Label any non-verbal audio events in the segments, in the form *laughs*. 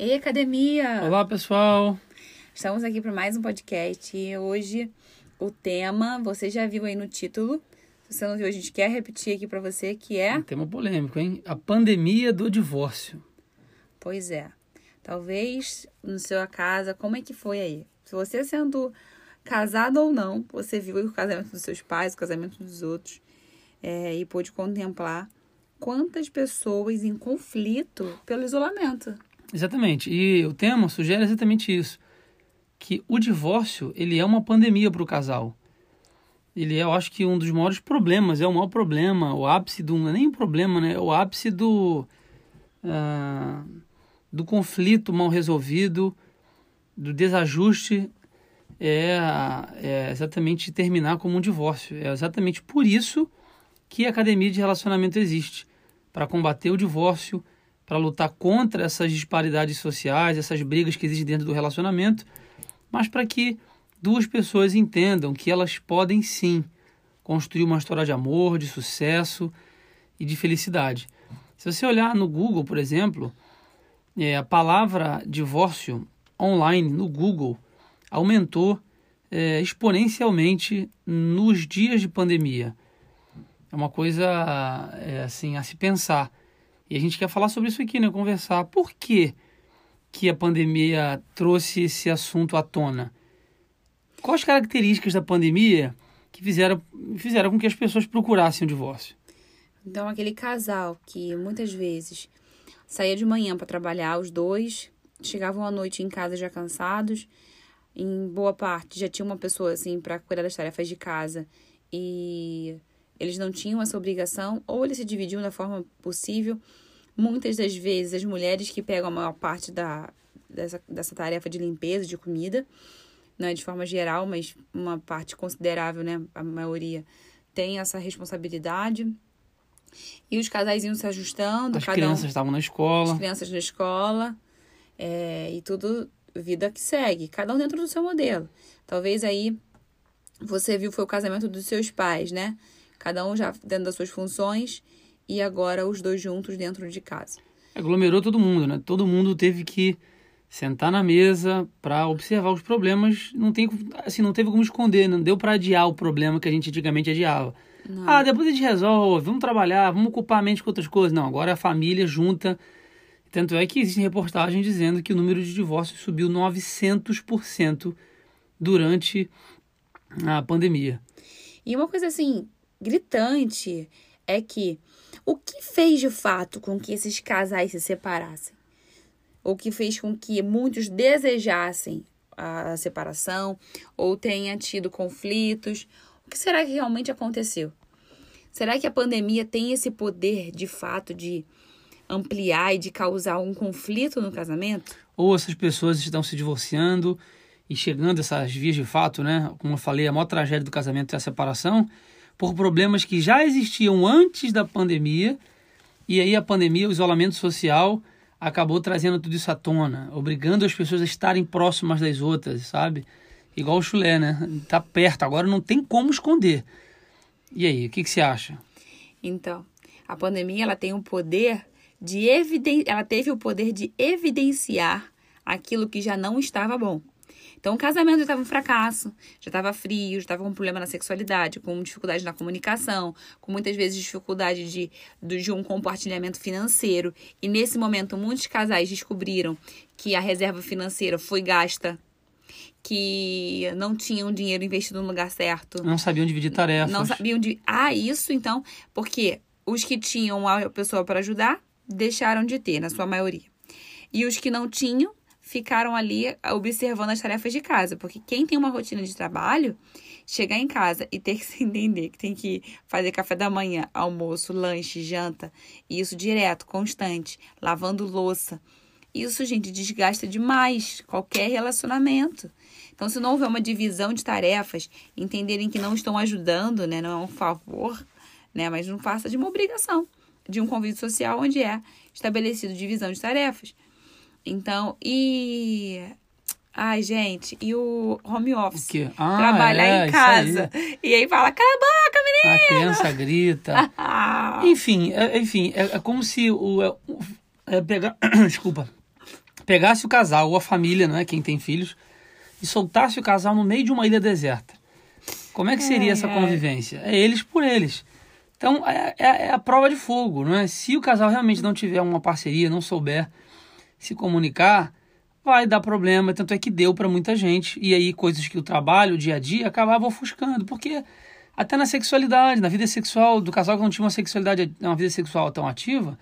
Ei, academia! Olá, pessoal! Estamos aqui para mais um podcast e hoje o tema, você já viu aí no título. Se você não viu, a gente quer repetir aqui para você que é. Um tema polêmico, hein? A pandemia do divórcio. Pois é. Talvez no seu casa, como é que foi aí? Se você sendo casado ou não, você viu o casamento dos seus pais, o casamento dos outros, é, e pôde contemplar quantas pessoas em conflito pelo isolamento. Exatamente. E o tema sugere exatamente isso. Que o divórcio, ele é uma pandemia para o casal. Ele é, eu acho que um dos maiores problemas, é o maior problema, o ápice do... Não é nem um problema, né? É o ápice do... Uh, do conflito mal resolvido, do desajuste, é, é exatamente terminar como um divórcio. É exatamente por isso que a academia de relacionamento existe para combater o divórcio, para lutar contra essas disparidades sociais, essas brigas que existem dentro do relacionamento, mas para que duas pessoas entendam que elas podem sim construir uma história de amor, de sucesso e de felicidade. Se você olhar no Google, por exemplo, é, a palavra divórcio online no Google aumentou é, exponencialmente nos dias de pandemia. É uma coisa é, assim a se pensar. E a gente quer falar sobre isso aqui, né? Conversar. Por que, que a pandemia trouxe esse assunto à tona? Quais características da pandemia que fizeram, fizeram com que as pessoas procurassem o divórcio? Então, aquele casal que muitas vezes saía de manhã para trabalhar, os dois chegavam à noite em casa já cansados, em boa parte já tinha uma pessoa assim para cuidar das tarefas de casa e eles não tinham essa obrigação, ou eles se dividiam da forma possível. Muitas das vezes, as mulheres que pegam a maior parte da, dessa, dessa tarefa de limpeza, de comida, não é de forma geral, mas uma parte considerável, né, a maioria, tem essa responsabilidade. E os casais iam se ajustando. As crianças um, estavam na escola. As crianças na escola. É, e tudo, vida que segue. Cada um dentro do seu modelo. Talvez aí você viu foi o casamento dos seus pais, né? Cada um já dentro das suas funções e agora os dois juntos dentro de casa. Aglomerou todo mundo, né? Todo mundo teve que sentar na mesa para observar os problemas. Não tem, assim, não teve como esconder, não deu para adiar o problema que a gente antigamente adiava. Não. Ah, depois a gente resolve, vamos trabalhar, vamos ocupar a mente com outras coisas. Não, agora a família junta. Tanto é que existe reportagem dizendo que o número de divórcios subiu 900% durante a pandemia. E uma coisa assim, gritante é que o que fez de fato com que esses casais se separassem? O que fez com que muitos desejassem a separação ou tenha tido conflitos? O que será que realmente aconteceu? Será que a pandemia tem esse poder de fato de ampliar e de causar um conflito no casamento? Ou essas pessoas estão se divorciando e chegando a essas vias de fato, né? Como eu falei, a maior tragédia do casamento é a separação por problemas que já existiam antes da pandemia, e aí a pandemia, o isolamento social, acabou trazendo tudo isso à tona, obrigando as pessoas a estarem próximas das outras, sabe? Igual o chulé, né? Tá perto, agora não tem como esconder. E aí, o que, que você acha? Então, a pandemia ela tem o poder de eviden ela teve o poder de evidenciar aquilo que já não estava bom. Então, o casamento já estava um fracasso, já estava frio, já estava com problema na sexualidade, com dificuldade na comunicação, com muitas vezes dificuldade de, de um compartilhamento financeiro. E nesse momento, muitos casais descobriram que a reserva financeira foi gasta que não tinham dinheiro investido no lugar certo. Não sabiam dividir tarefas. Não sabiam de. Ah, isso então, porque os que tinham a pessoa para ajudar deixaram de ter, na sua maioria. E os que não tinham ficaram ali observando as tarefas de casa, porque quem tem uma rotina de trabalho, chegar em casa e ter que se entender que tem que fazer café da manhã, almoço, lanche, janta, e isso direto, constante, lavando louça. Isso, gente, desgasta demais qualquer relacionamento. Então, se não houver uma divisão de tarefas, entenderem que não estão ajudando, né, não é um favor, né, mas não faça de uma obrigação, de um convite social onde é estabelecido divisão de tarefas. Então, e. Ai, gente, e o home office? O Ah, trabalhar é, em casa. Aí. E aí fala, cala a boca, menina! A criança grita. *laughs* enfim, é, enfim, é, é, como se o. É, é pegar. *clears throat* Desculpa. pegasse o casal ou a família, não é quem tem filhos, e soltasse o casal no meio de uma ilha deserta. Como é que seria essa convivência? É eles por eles. Então é, é- é a prova de fogo, não é? Se o casal realmente não tiver uma parceria, não souber se comunicar, vai dar problema. Tanto é que deu para muita gente. E aí coisas que o trabalho, o dia a dia, acabavam ofuscando. Porque até na sexualidade, na vida sexual do casal que não tinha uma sexualidade, uma vida sexual tão ativa,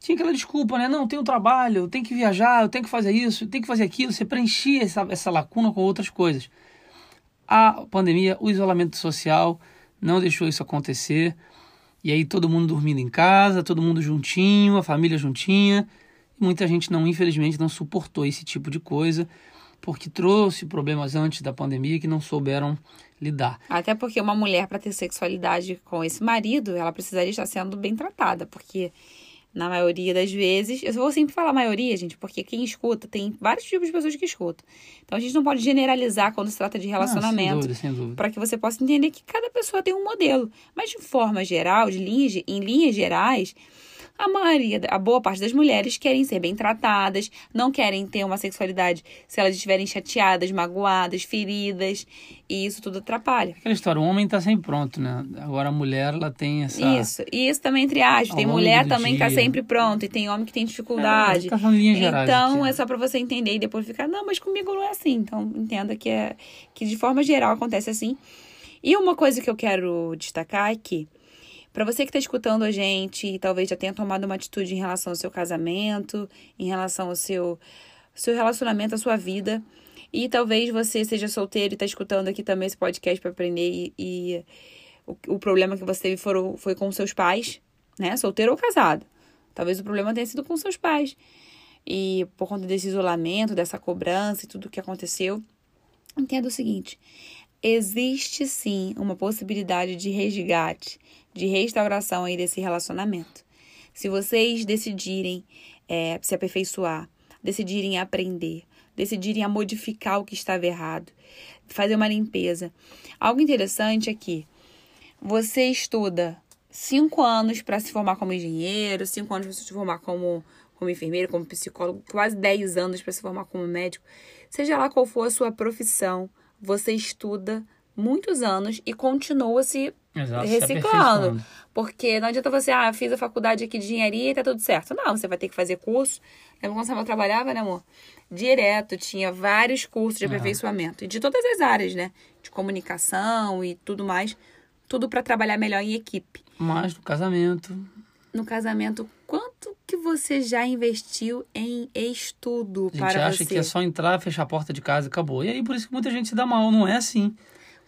tinha aquela desculpa, né? Não, tem o trabalho, eu tenho que viajar, eu tenho que fazer isso, eu tenho que fazer aquilo. Você preenchia essa, essa lacuna com outras coisas. A pandemia, o isolamento social não deixou isso acontecer. E aí todo mundo dormindo em casa, todo mundo juntinho, a família juntinha. Muita gente não, infelizmente, não suportou esse tipo de coisa, porque trouxe problemas antes da pandemia que não souberam lidar. Até porque uma mulher, para ter sexualidade com esse marido, ela precisaria estar sendo bem tratada, porque na maioria das vezes, eu vou sempre falar maioria, gente, porque quem escuta, tem vários tipos de pessoas que escutam. Então a gente não pode generalizar quando se trata de Ah, relacionamento. dúvida, sem dúvida. para que você possa entender que cada pessoa tem um modelo. Mas de forma geral, de linhas, em linhas gerais, a maioria, a boa parte das mulheres querem ser bem tratadas, não querem ter uma sexualidade se elas estiverem chateadas, magoadas, feridas, e isso tudo atrapalha. Aquela história, o homem está sempre pronto, né? Agora a mulher, ela tem essa... Isso, e isso também entre aspas. Tem mulher também que tá dia. sempre pronto, e tem homem que tem É, dificuldade. tá gerais Então, é né? só para você entender e depois ficar, não, mas comigo não é assim. Então, entenda que, é, que de forma geral acontece assim. E uma coisa que eu quero destacar é que, para você que está escutando a gente e talvez já tenha tomado uma atitude em relação ao seu casamento, em relação ao seu, seu relacionamento, à sua vida, e talvez você seja solteiro e está escutando aqui também esse podcast para aprender e, e o, o problema que você teve foram, foi com seus pais, né? Solteiro ou casado. Talvez o problema tenha sido com seus pais. E por conta desse isolamento, dessa cobrança e tudo que aconteceu, entenda o seguinte: existe sim uma possibilidade de resgate, de restauração aí desse relacionamento. Se vocês decidirem é, se aperfeiçoar, decidirem aprender, decidirem a modificar o que estava errado, fazer uma limpeza. Algo interessante é que você estuda cinco anos para se formar como engenheiro, cinco anos para se formar como, como enfermeiro, como psicólogo, quase 10 anos para se formar como médico. Seja lá qual for a sua profissão, você estuda muitos anos e continua se Exato, se reciclando. Porque não adianta você, ah, fiz a faculdade aqui de engenharia e tá tudo certo. Não, você vai ter que fazer curso. Lembra quando você trabalhava, né, amor? Direto, tinha vários cursos de aperfeiçoamento. E de todas as áreas, né? De comunicação e tudo mais. Tudo para trabalhar melhor em equipe. Mas no casamento, No casamento, quanto que você já investiu em estudo a gente para acha você? que é só entrar, fechar a porta de casa e acabou. E aí por isso que muita gente se dá mal, não é assim.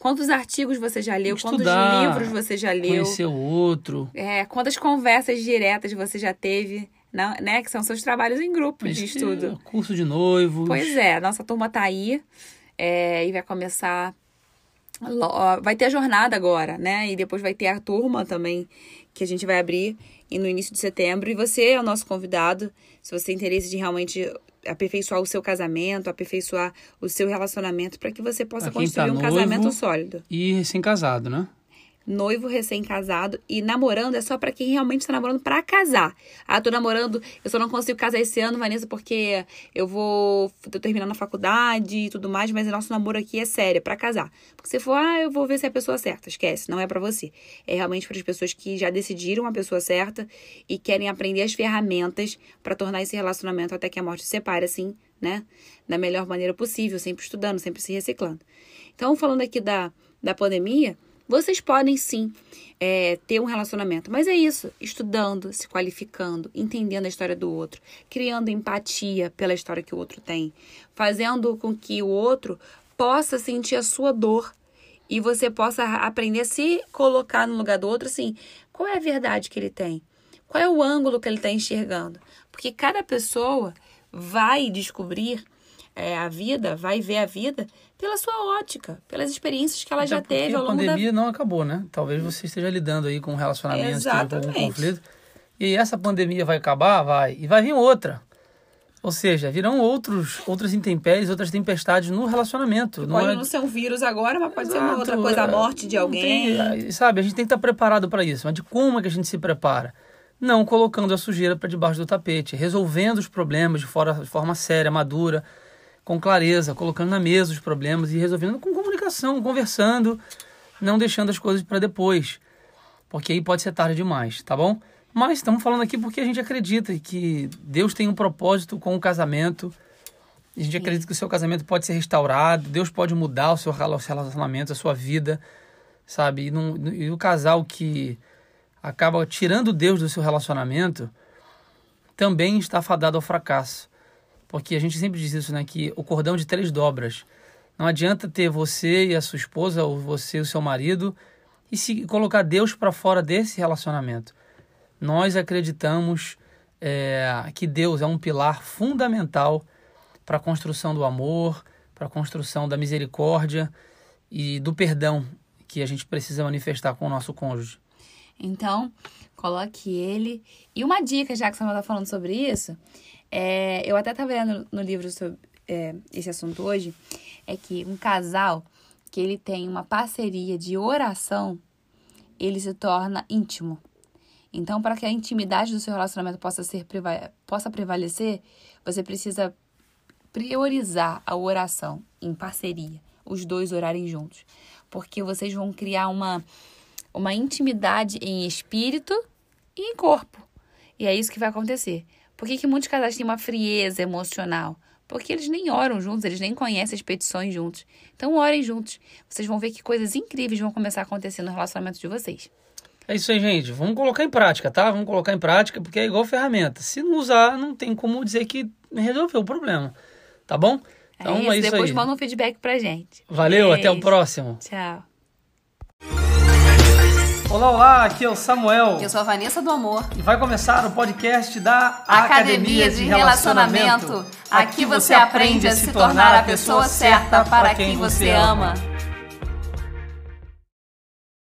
Quantos artigos você já leu? Estudar, quantos livros você já leu? Conhecer outro. É, quantas conversas diretas você já teve, não, né? Que são seus trabalhos em grupo de Esse estudo. Curso de noivos. Pois é, a nossa turma tá aí é, e vai começar. Vai ter a jornada agora, né? E depois vai ter a turma também que a gente vai abrir e no início de setembro. E você é o nosso convidado. Se você tem interesse de realmente aperfeiçoar o seu casamento, aperfeiçoar o seu relacionamento, para que você possa tá construir um noivo, casamento sólido. E recém-casado, né? Noivo recém-casado e namorando é só pra quem realmente está namorando pra casar. Ah, tô namorando, eu só não consigo casar esse ano, Vanessa, porque eu vou tô terminando a faculdade e tudo mais, mas o nosso namoro aqui é sério, é pra casar. Porque se for, ah, eu vou ver se é a pessoa certa, esquece, não é pra você. É realmente para as pessoas que já decidiram a pessoa certa e querem aprender as ferramentas pra tornar esse relacionamento até que a morte se separe assim, né? Da melhor maneira possível, sempre estudando, sempre se reciclando. Então, falando aqui da, da pandemia, vocês podem sim é, ter um relacionamento, mas é isso, estudando, se qualificando, entendendo a história do outro, criando empatia pela história que o outro tem, fazendo com que o outro possa sentir a sua dor e você possa aprender a se colocar no lugar do outro, assim, qual é a verdade que ele tem? Qual é o ângulo que ele está enxergando? Porque cada pessoa vai descobrir é, a vida, vai ver a vida pela sua ótica, pelas experiências que ela Até já teve ao a longo da pandemia não acabou, né? Talvez você esteja lidando aí com um relacionamento, esteja com Exatamente. conflito. E essa pandemia vai acabar? Vai. E vai vir outra. Ou seja, virão outros, outras intempéries, outras tempestades no relacionamento. Pode é- não ser um vírus agora, mas pode ser uma Exato, outra coisa, a é, morte de não alguém. tem- sabe, a gente tem que estar preparado para isso. Mas de como é que a gente se prepara? não colocando a sujeira para debaixo do tapete, resolvendo os problemas de, fora, de forma séria, madura, com clareza, colocando na mesa os problemas e resolvendo com comunicação, conversando, não deixando as coisas para depois, porque aí pode ser tarde demais, tá bom? Mas estamos falando aqui porque a gente acredita que Deus tem um propósito com o casamento. A gente acredita que o seu casamento pode ser restaurado, Deus pode mudar o seu relacionamento, a sua vida, sabe? E, não, e o casal que acaba tirando Deus do seu relacionamento, também está fadado ao fracasso. Porque a gente sempre diz isso, né? Que o cordão de três dobras. Não adianta ter você e a sua esposa, ou você e o seu marido, e se colocar Deus para fora desse relacionamento. Nós acreditamos é, que Deus é um pilar fundamental para a construção do amor, para a construção da misericórdia e do perdão que a gente precisa manifestar com o nosso cônjuge. Então, coloque ele. E uma dica, já que você está falando sobre isso, é, eu até estava lendo no livro sobre é, esse assunto hoje, é que um casal que ele tem uma parceria de oração, ele se torna íntimo. Então, para que a intimidade do seu relacionamento possa, ser, possa prevalecer, você precisa priorizar a oração em parceria, os dois orarem juntos. Porque vocês vão criar uma uma intimidade em espírito e em corpo. E é isso que vai acontecer. Por que, que muitos casais têm uma frieza emocional? Porque eles nem oram juntos, eles nem conhecem as petições juntos. Então, orem juntos. Vocês vão ver que coisas incríveis vão começar a acontecer no relacionamento de vocês. É isso aí, gente. Vamos colocar em prática, tá? Vamos colocar em prática, porque é igual ferramenta. Se não usar, não tem como dizer que resolveu o problema. Tá bom? Então, é isso. É isso Depois aí. manda um feedback pra gente. Valeu, Beijo. até o próximo. Tchau. Olá, olá, aqui é o Samuel. Eu sou a Vanessa do Amor. E vai começar o podcast da Academia, Academia de, Relacionamento. Aqui você aprende a se tornar a pessoa certa para quem você ama.